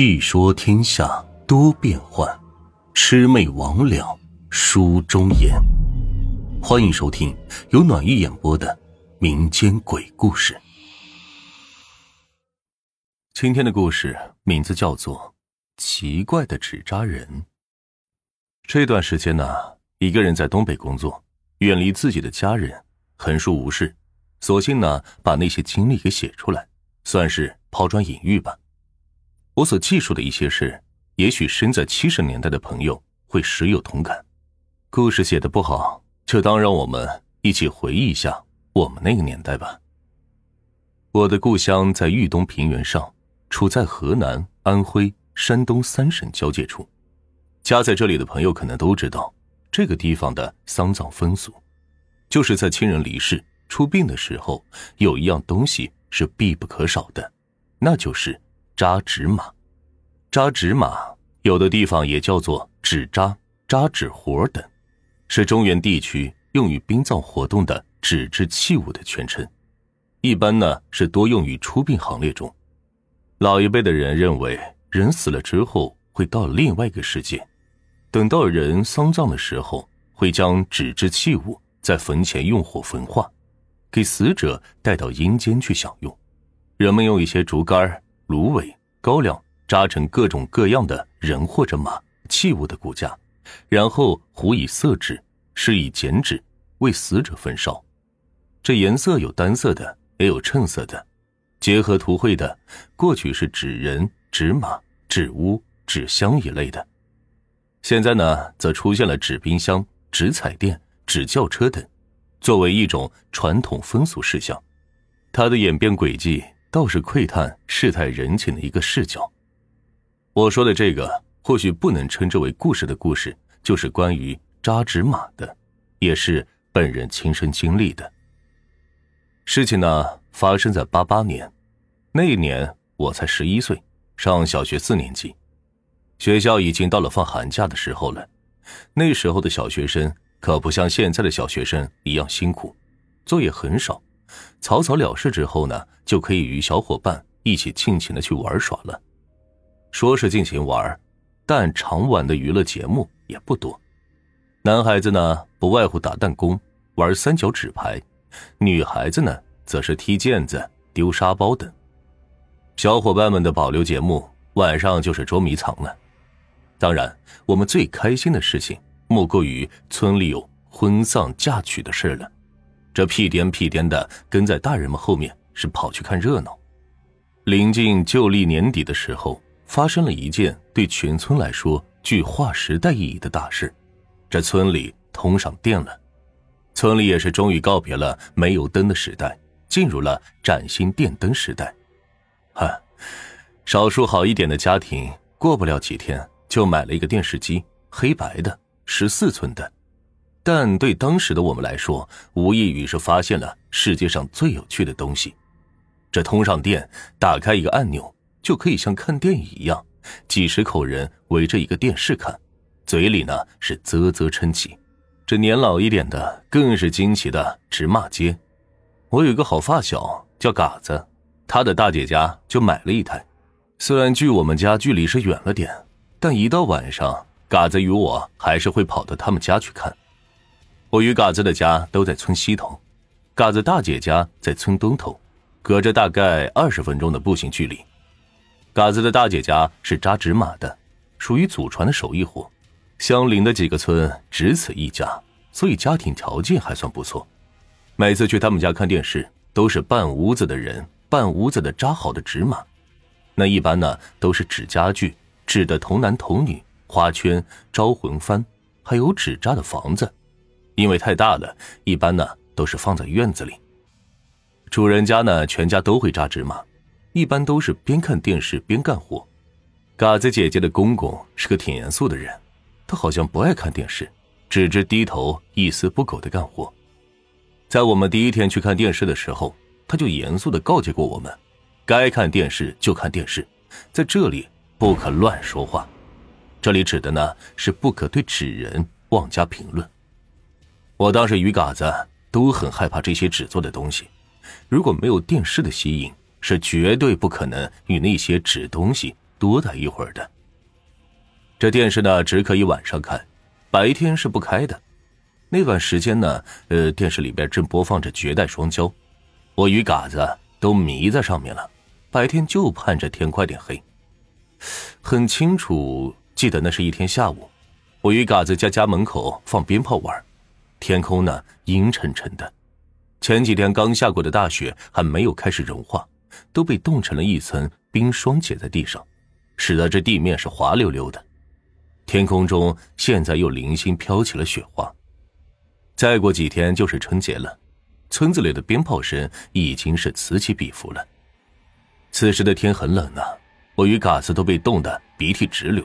细说天下多变幻，魑魅魍魉书中言。欢迎收听由暖玉演播的民间鬼故事。今天的故事名字叫做《奇怪的纸扎人》。这段时间呢，一个人在东北工作，远离自己的家人，横竖无事，索性呢把那些经历给写出来，算是抛砖引玉吧。我所记述的一些事，也许身在七十年代的朋友会时有同感。故事写的不好，就当让我们一起回忆一下我们那个年代吧。我的故乡在豫东平原上，处在河南、安徽、山东三省交界处。家在这里的朋友可能都知道，这个地方的丧葬风俗，就是在亲人离世、出殡的时候，有一样东西是必不可少的，那就是。扎纸马，扎纸马有的地方也叫做纸扎、扎纸活等，是中原地区用于殡葬活动的纸质器物的全称。一般呢是多用于出殡行列中。老一辈的人认为，人死了之后会到另外一个世界，等到人丧葬的时候，会将纸质器物在坟前用火焚化，给死者带到阴间去享用。人们用一些竹竿芦苇、高粱扎成各种各样的人或者马器物的骨架，然后糊以色纸，施以剪纸，为死者焚烧。这颜色有单色的，也有衬色的，结合图绘的，过去是纸人、纸马、纸屋、纸箱一类的。现在呢，则出现了纸冰箱、纸彩电、纸轿车等，作为一种传统风俗事项。它的演变轨迹。倒是窥探世态人情的一个视角。我说的这个或许不能称之为故事的故事，就是关于扎纸马的，也是本人亲身经历的。事情呢发生在八八年，那一年我才十一岁，上小学四年级，学校已经到了放寒假的时候了。那时候的小学生可不像现在的小学生一样辛苦，作业很少。草草了事之后呢，就可以与小伙伴一起尽情的去玩耍了。说是尽情玩，但常玩的娱乐节目也不多。男孩子呢，不外乎打弹弓、玩三角纸牌；女孩子呢，则是踢毽子、丢沙包等。小伙伴们的保留节目，晚上就是捉迷藏了。当然，我们最开心的事情，莫过于村里有婚丧嫁娶的事了。这屁颠屁颠的跟在大人们后面，是跑去看热闹。临近旧历年底的时候，发生了一件对全村来说具划时代意义的大事：这村里通上电了，村里也是终于告别了煤油灯的时代，进入了崭新电灯时代。哈，少数好一点的家庭，过不了几天就买了一个电视机，黑白的，十四寸的。但对当时的我们来说，无异于是发现了世界上最有趣的东西。这通上电，打开一个按钮，就可以像看电影一样，几十口人围着一个电视看，嘴里呢是啧啧称奇。这年老一点的更是惊奇的直骂街。我有个好发小叫嘎子，他的大姐家就买了一台。虽然距我们家距离是远了点，但一到晚上，嘎子与我还是会跑到他们家去看。我与嘎子的家都在村西头，嘎子大姐家在村东头，隔着大概二十分钟的步行距离。嘎子的大姐家是扎纸马的，属于祖传的手艺活，相邻的几个村只此一家，所以家庭条件还算不错。每次去他们家看电视，都是半屋子的人，半屋子的扎好的纸马，那一般呢都是纸家具、纸的童男童女、花圈、招魂幡，还有纸扎的房子。因为太大了，一般呢都是放在院子里。主人家呢，全家都会扎纸马，一般都是边看电视边干活。嘎子姐姐的公公是个挺严肃的人，他好像不爱看电视，只知低头一丝不苟的干活。在我们第一天去看电视的时候，他就严肃的告诫过我们：该看电视就看电视，在这里不可乱说话。这里指的呢是不可对纸人妄加评论。我当时与嘎子都很害怕这些纸做的东西，如果没有电视的吸引，是绝对不可能与那些纸东西多待一会儿的。这电视呢，只可以晚上看，白天是不开的。那段时间呢，呃，电视里边正播放着《绝代双骄》，我与嘎子都迷在上面了。白天就盼着天快点黑。很清楚记得那是一天下午，我与嘎子家家门口放鞭炮玩，天空呢阴沉沉的，前几天刚下过的大雪还没有开始融化，都被冻成了一层冰霜结在地上，使得这地面是滑溜溜的。天空中现在又零星飘起了雪花。再过几天就是春节了，村子里的鞭炮声已经是此起彼伏了。此时的天很冷啊，我与嘎子都被冻得鼻涕直流，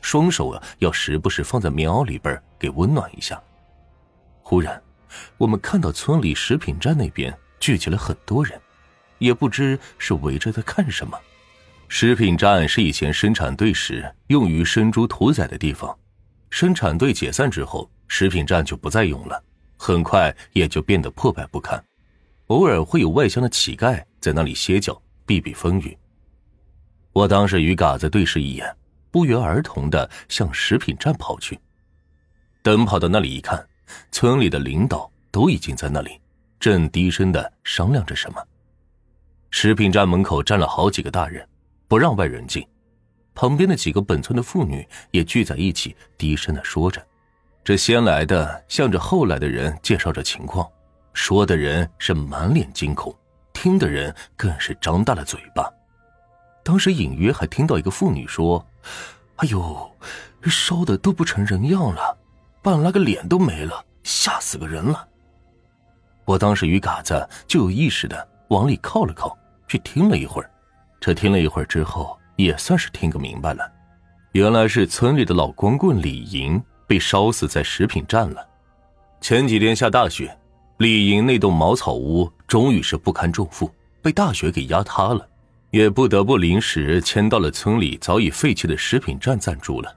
双手啊要时不时放在棉袄里边给温暖一下。忽然，我们看到村里食品站那边聚集了很多人，也不知是围着在看什么。食品站是以前生产队时用于生猪屠宰的地方，生产队解散之后，食品站就不再用了。很快也就变得破败不堪，偶尔会有外乡的乞丐在那里歇脚避避风雨。我当时与嘎子对视一眼，不约而同的向食品站跑去。等跑到那里一看，村里的领导都已经在那里，正低声的商量着什么。食品站门口站了好几个大人，不让外人进，旁边的几个本村的妇女也聚在一起，低声的说着。这先来的向着后来的人介绍着情况，说的人是满脸惊恐，听的人更是张大了嘴巴。当时隐约还听到一个妇女说：“哎呦，烧的都不成人样了，半拉个脸都没了，吓死个人了。”我当时与嘎子就有意识的往里靠了靠，去听了一会儿。这听了一会儿之后，也算是听个明白了，原来是村里的老光棍李莹。被烧死在食品站了。前几天下大雪，李莹那栋茅草屋终于是不堪重负，被大雪给压塌了，也不得不临时迁到了村里早已废弃的食品站暂住了。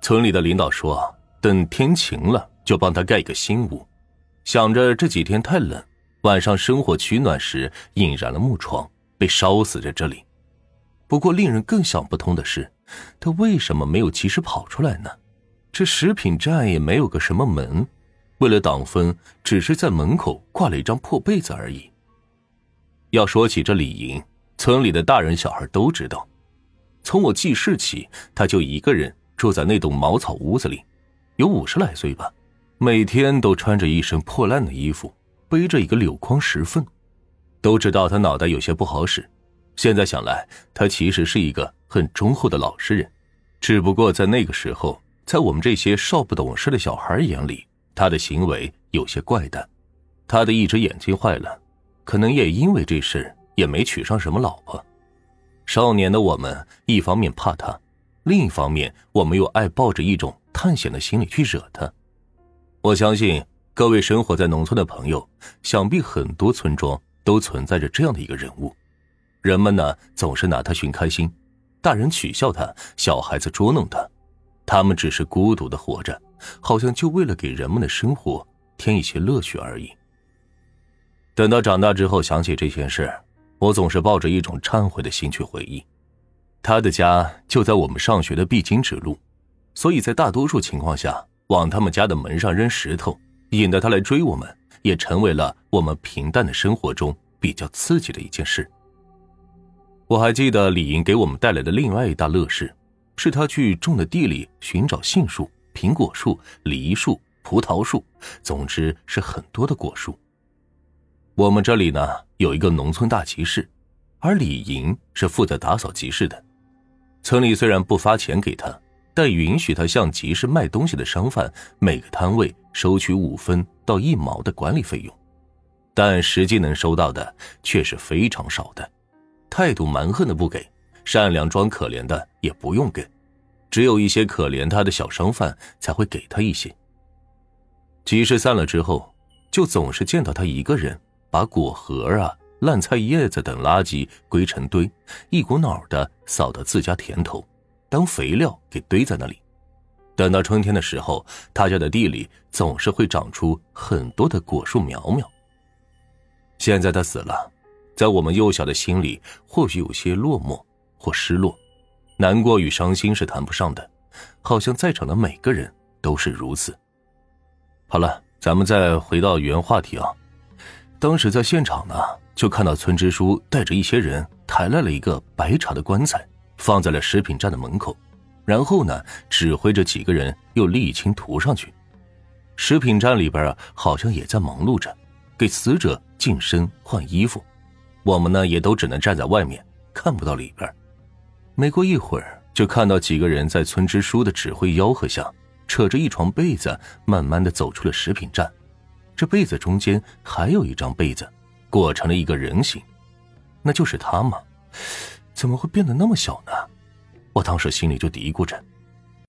村里的领导说，等天晴了就帮他盖一个新屋。想着这几天太冷，晚上生火取暖时引燃了木床，被烧死在这里。不过令人更想不通的是，他为什么没有及时跑出来呢？这食品站也没有个什么门，为了挡风，只是在门口挂了一张破被子而已。要说起这李莹，村里的大人小孩都知道，从我记事起，他就一个人住在那栋茅草屋子里，有五十来岁吧，每天都穿着一身破烂的衣服，背着一个柳筐石粪，都知道他脑袋有些不好使。现在想来，他其实是一个很忠厚的老实人，只不过在那个时候。在我们这些少不懂事的小孩眼里，他的行为有些怪诞。他的一只眼睛坏了，可能也因为这事也没娶上什么老婆。少年的我们，一方面怕他，另一方面我们又爱抱着一种探险的心理去惹他。我相信各位生活在农村的朋友，想必很多村庄都存在着这样的一个人物。人们呢总是拿他寻开心，大人取笑他，小孩子捉弄他。他们只是孤独的活着，好像就为了给人们的生活添一些乐趣而已。等到长大之后想起这件事，我总是抱着一种忏悔的心去回忆。他的家就在我们上学的必经之路，所以在大多数情况下，往他们家的门上扔石头，引得他来追我们，也成为了我们平淡的生活中比较刺激的一件事。我还记得李莹给我们带来的另外一大乐事。是他去种的地里寻找杏树、苹果树、梨树、葡萄树，总之是很多的果树。我们这里呢有一个农村大集市，而李莹是负责打扫集市的。村里虽然不发钱给他，但允许他向集市卖东西的商贩每个摊位收取五分到一毛的管理费用，但实际能收到的却是非常少的，态度蛮横的不给。善良装可怜的也不用给，只有一些可怜他的小商贩才会给他一些。集市散了之后，就总是见到他一个人把果核啊、烂菜叶子等垃圾归成堆，一股脑的扫到自家田头，当肥料给堆在那里。等到春天的时候，他家的地里总是会长出很多的果树苗苗。现在他死了，在我们幼小的心里或许有些落寞。或失落，难过与伤心是谈不上的，好像在场的每个人都是如此。好了，咱们再回到原话题啊。当时在现场呢，就看到村支书带着一些人抬来了一个白茶的棺材，放在了食品站的门口，然后呢，指挥着几个人又沥青涂上去。食品站里边啊，好像也在忙碌着，给死者净身换衣服。我们呢，也都只能站在外面，看不到里边。没过一会儿，就看到几个人在村支书的指挥吆喝下，扯着一床被子，慢慢的走出了食品站。这被子中间还有一张被子，裹成了一个人形，那就是他吗？怎么会变得那么小呢？我当时心里就嘀咕着。